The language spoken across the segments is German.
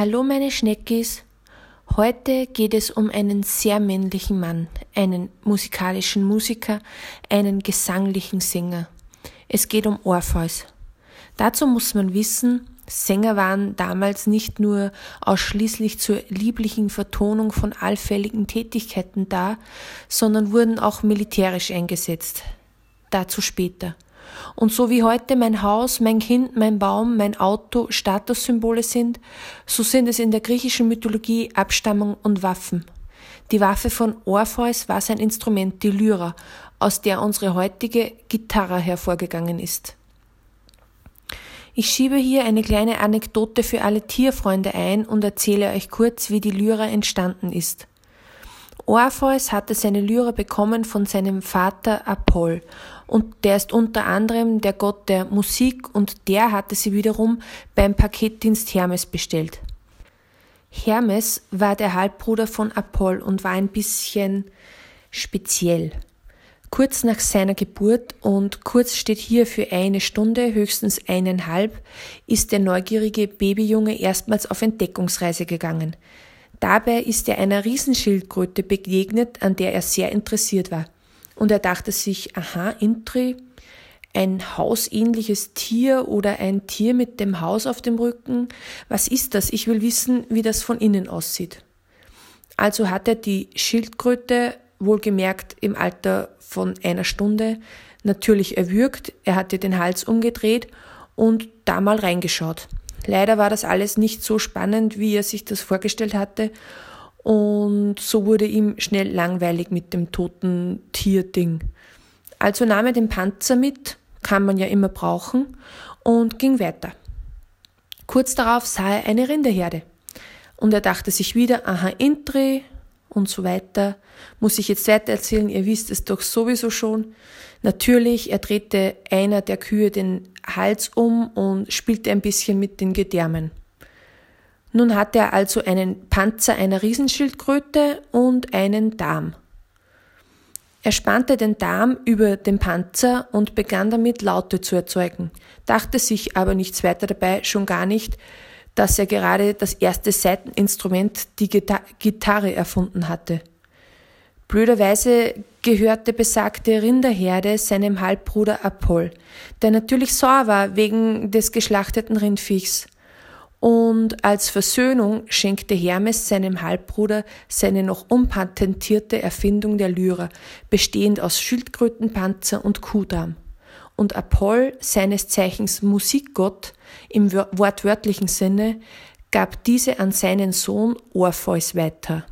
Hallo meine Schneckis. Heute geht es um einen sehr männlichen Mann, einen musikalischen Musiker, einen gesanglichen Sänger. Es geht um Orpheus. Dazu muss man wissen, Sänger waren damals nicht nur ausschließlich zur lieblichen Vertonung von allfälligen Tätigkeiten da, sondern wurden auch militärisch eingesetzt. Dazu später. Und so wie heute mein Haus, mein Kind, mein Baum, mein Auto Statussymbole sind, so sind es in der griechischen Mythologie Abstammung und Waffen. Die Waffe von Orpheus war sein Instrument, die Lyra, aus der unsere heutige Gitarre hervorgegangen ist. Ich schiebe hier eine kleine Anekdote für alle Tierfreunde ein und erzähle euch kurz, wie die Lyra entstanden ist. Orpheus hatte seine Lyra bekommen von seinem Vater Apoll und der ist unter anderem der Gott der Musik und der hatte sie wiederum beim Paketdienst Hermes bestellt. Hermes war der Halbbruder von Apoll und war ein bisschen speziell. Kurz nach seiner Geburt und kurz steht hier für eine Stunde, höchstens eineinhalb, ist der neugierige Babyjunge erstmals auf Entdeckungsreise gegangen. Dabei ist er einer Riesenschildkröte begegnet, an der er sehr interessiert war. Und er dachte sich, aha, Intri, ein hausähnliches Tier oder ein Tier mit dem Haus auf dem Rücken. Was ist das? Ich will wissen, wie das von innen aussieht. Also hat er die Schildkröte, wohlgemerkt im Alter von einer Stunde, natürlich erwürgt. Er hat ihr den Hals umgedreht und da mal reingeschaut. Leider war das alles nicht so spannend, wie er sich das vorgestellt hatte. Und so wurde ihm schnell langweilig mit dem toten Tierding. Also nahm er den Panzer mit, kann man ja immer brauchen, und ging weiter. Kurz darauf sah er eine Rinderherde. Und er dachte sich wieder, aha, Intri und so weiter. Muss ich jetzt weiter erzählen? Ihr wisst es doch sowieso schon. Natürlich, er drehte einer der Kühe den Hals um und spielte ein bisschen mit den Gedärmen. Nun hatte er also einen Panzer einer Riesenschildkröte und einen Darm. Er spannte den Darm über den Panzer und begann damit Laute zu erzeugen, dachte sich aber nichts weiter dabei, schon gar nicht, dass er gerade das erste Saiteninstrument, die Gitarre, erfunden hatte. Blöderweise gehörte besagte Rinderherde seinem Halbbruder Apoll, der natürlich sauer war wegen des geschlachteten Rindviechs. Und als Versöhnung schenkte Hermes seinem Halbbruder seine noch unpatentierte Erfindung der Lyra, bestehend aus Schildkrötenpanzer und Kuhdarm. Und Apoll, seines Zeichens Musikgott im wortwörtlichen Sinne, gab diese an seinen Sohn Orpheus weiter.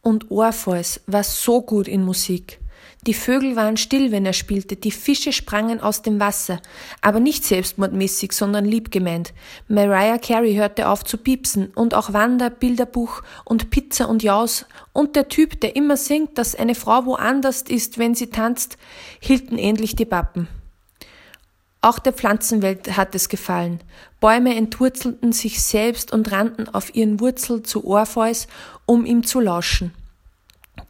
Und Orpheus war so gut in Musik. Die Vögel waren still, wenn er spielte, die Fische sprangen aus dem Wasser, aber nicht selbstmordmäßig, sondern liebgemeint. Mariah Carey hörte auf zu piepsen und auch Wanda, Bilderbuch und Pizza und Jaus und der Typ, der immer singt, dass eine Frau woanders ist, wenn sie tanzt, hielten endlich die Pappen. Auch der Pflanzenwelt hat es gefallen. Bäume entwurzelten sich selbst und rannten auf ihren Wurzeln zu Orpheus, um ihm zu lauschen.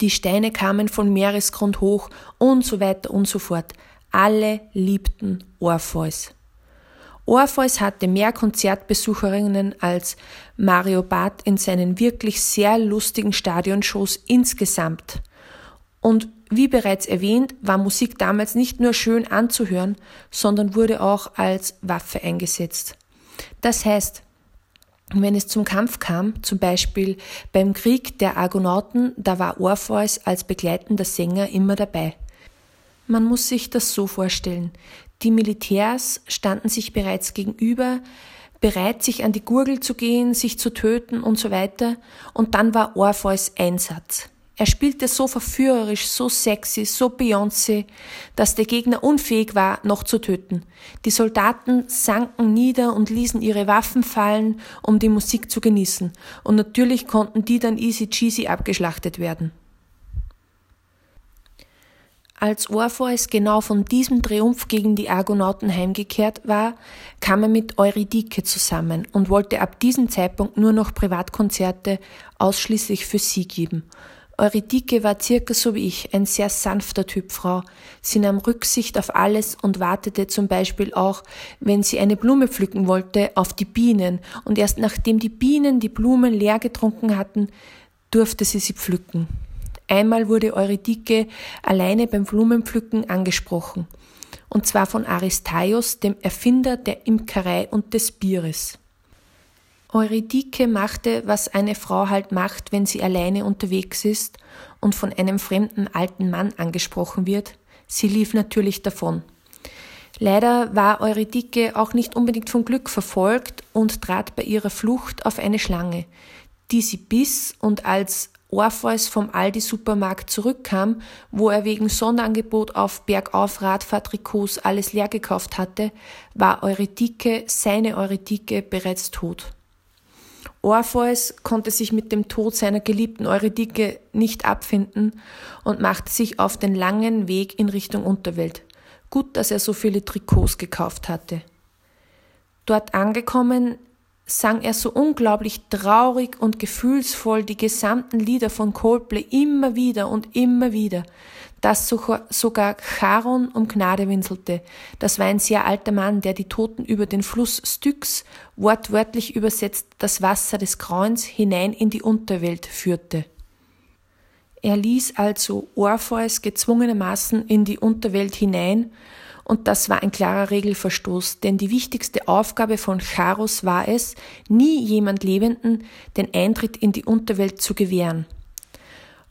Die Steine kamen von Meeresgrund hoch und so weiter und so fort. Alle liebten Orpheus. Orpheus hatte mehr Konzertbesucherinnen als Mario Barth in seinen wirklich sehr lustigen Stadionshows insgesamt. Und wie bereits erwähnt, war Musik damals nicht nur schön anzuhören, sondern wurde auch als Waffe eingesetzt. Das heißt, wenn es zum Kampf kam, zum Beispiel beim Krieg der Argonauten, da war Orpheus als begleitender Sänger immer dabei. Man muss sich das so vorstellen. Die Militärs standen sich bereits gegenüber, bereit, sich an die Gurgel zu gehen, sich zu töten und so weiter, und dann war Orpheus Einsatz. Er spielte so verführerisch, so sexy, so Beyoncé, dass der Gegner unfähig war, noch zu töten. Die Soldaten sanken nieder und ließen ihre Waffen fallen, um die Musik zu genießen. Und natürlich konnten die dann easy cheesy abgeschlachtet werden. Als Orpheus genau von diesem Triumph gegen die Argonauten heimgekehrt war, kam er mit Eurydike zusammen und wollte ab diesem Zeitpunkt nur noch Privatkonzerte ausschließlich für sie geben Eurydike war circa so wie ich, ein sehr sanfter Typ Frau. Sie nahm Rücksicht auf alles und wartete zum Beispiel auch, wenn sie eine Blume pflücken wollte, auf die Bienen, und erst nachdem die Bienen die Blumen leer getrunken hatten, durfte sie sie pflücken. Einmal wurde Eurydike alleine beim Blumenpflücken angesprochen, und zwar von Aristaios, dem Erfinder der Imkerei und des Bieres. Eurydike machte, was eine Frau halt macht, wenn sie alleine unterwegs ist und von einem fremden alten Mann angesprochen wird. Sie lief natürlich davon. Leider war Eurydike auch nicht unbedingt vom Glück verfolgt und trat bei ihrer Flucht auf eine Schlange, die sie biss und als Orpheus vom Aldi-Supermarkt zurückkam, wo er wegen Sonderangebot auf Bergauf-Radfahrtrikots alles leer gekauft hatte, war Eurydike, seine Eurydike, bereits tot. Orpheus konnte sich mit dem Tod seiner geliebten Eurydike nicht abfinden und machte sich auf den langen Weg in Richtung Unterwelt. Gut, dass er so viele Trikots gekauft hatte. Dort angekommen, sang er so unglaublich traurig und gefühlsvoll die gesamten Lieder von Coldplay immer wieder und immer wieder, dass sogar Charon um Gnade winselte. Das war ein sehr alter Mann, der die Toten über den Fluss Styx, wortwörtlich übersetzt das Wasser des Grauens, hinein in die Unterwelt führte. Er ließ also Orpheus gezwungenermaßen in die Unterwelt hinein, und das war ein klarer Regelverstoß, denn die wichtigste Aufgabe von Charos war es, nie jemand Lebenden den Eintritt in die Unterwelt zu gewähren.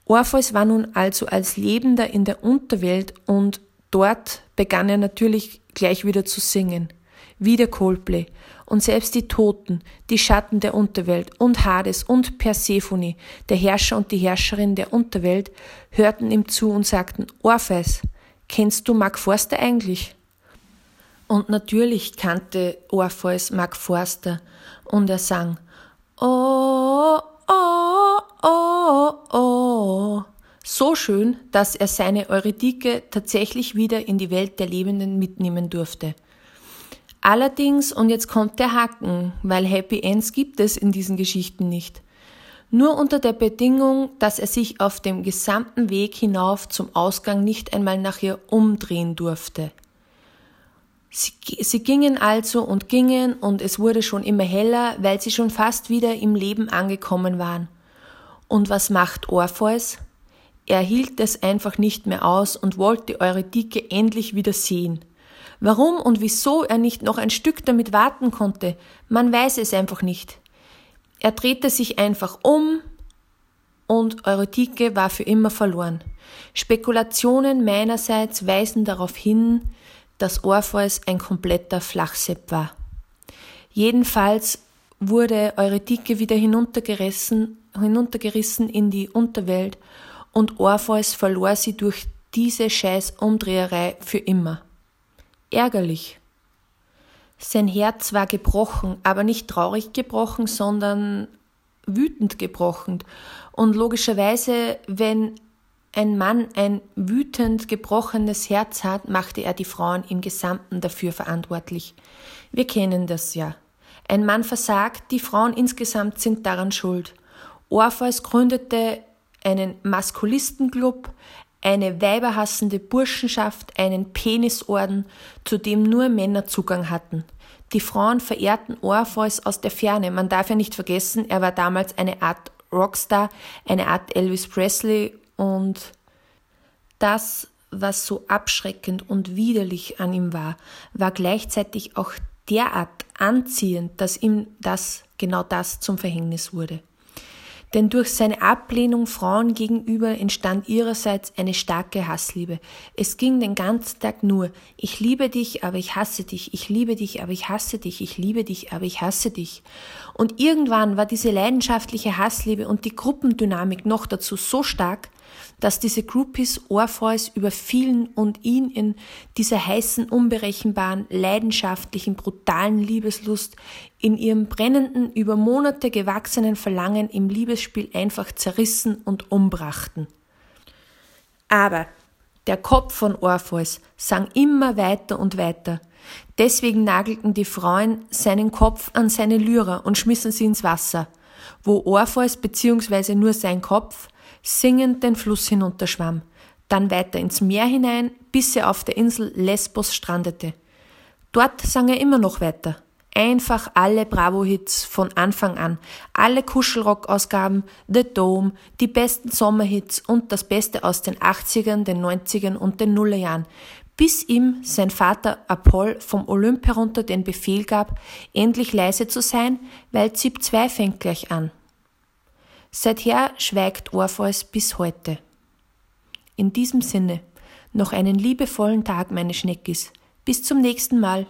Orpheus war nun also als Lebender in der Unterwelt und dort begann er natürlich gleich wieder zu singen. Wieder Coldplay. Und selbst die Toten, die Schatten der Unterwelt und Hades und Persephone, der Herrscher und die Herrscherin der Unterwelt, hörten ihm zu und sagten, Orpheus, kennst du Mark Forster eigentlich? Und natürlich kannte Orpheus Mark Forster und er sang, Oh, oh, oh, oh. So schön, dass er seine Eurydike tatsächlich wieder in die Welt der Lebenden mitnehmen durfte. Allerdings, und jetzt kommt der Haken, weil Happy Ends gibt es in diesen Geschichten nicht. Nur unter der Bedingung, dass er sich auf dem gesamten Weg hinauf zum Ausgang nicht einmal nach ihr umdrehen durfte. Sie, sie, gingen also und gingen und es wurde schon immer heller, weil sie schon fast wieder im Leben angekommen waren. Und was macht Orpheus? Er hielt es einfach nicht mehr aus und wollte Eurydike endlich wieder sehen. Warum und wieso er nicht noch ein Stück damit warten konnte, man weiß es einfach nicht. Er drehte sich einfach um und Eurydike war für immer verloren. Spekulationen meinerseits weisen darauf hin, dass Orpheus ein kompletter Flachsepp war. Jedenfalls wurde Eurydike wieder hinuntergerissen, hinuntergerissen in die Unterwelt und Orpheus verlor sie durch diese scheiß Umdreherei für immer. Ärgerlich. Sein Herz war gebrochen, aber nicht traurig gebrochen, sondern wütend gebrochen. Und logischerweise, wenn ein Mann ein wütend gebrochenes Herz hat, machte er die Frauen im Gesamten dafür verantwortlich. Wir kennen das ja. Ein Mann versagt, die Frauen insgesamt sind daran schuld. Orpheus gründete einen Maskulistenclub, eine weiberhassende Burschenschaft, einen Penisorden, zu dem nur Männer Zugang hatten. Die Frauen verehrten Orpheus aus der Ferne. Man darf ja nicht vergessen, er war damals eine Art Rockstar, eine Art Elvis Presley und das, was so abschreckend und widerlich an ihm war, war gleichzeitig auch derart anziehend, dass ihm das genau das zum Verhängnis wurde. Denn durch seine Ablehnung Frauen gegenüber entstand ihrerseits eine starke Hassliebe. Es ging den ganzen Tag nur, ich liebe dich, aber ich hasse dich, ich liebe dich, aber ich hasse dich, ich liebe dich, aber ich hasse dich. Und irgendwann war diese leidenschaftliche Hassliebe und die Gruppendynamik noch dazu so stark, dass diese Groupies Orpheus überfielen und ihn in dieser heißen, unberechenbaren, leidenschaftlichen, brutalen Liebeslust, in ihrem brennenden, über Monate gewachsenen Verlangen im Liebesspiel einfach zerrissen und umbrachten. Aber der Kopf von Orpheus sang immer weiter und weiter. Deswegen nagelten die Frauen seinen Kopf an seine Lyra und schmissen sie ins Wasser, wo Orpheus bzw. nur sein Kopf singend den Fluss hinunterschwamm, dann weiter ins Meer hinein, bis er auf der Insel Lesbos strandete. Dort sang er immer noch weiter. Einfach alle Bravo-Hits von Anfang an, alle Kuschelrock-Ausgaben, The Dome, die besten Sommerhits und das Beste aus den 80ern, den 90ern und den Nullerjahren, bis ihm sein Vater Apoll vom Olymp herunter den Befehl gab, endlich leise zu sein, weil Zip 2 fängt gleich an. Seither schweigt Orpheus bis heute. In diesem Sinne, noch einen liebevollen Tag, meine Schneckis. Bis zum nächsten Mal.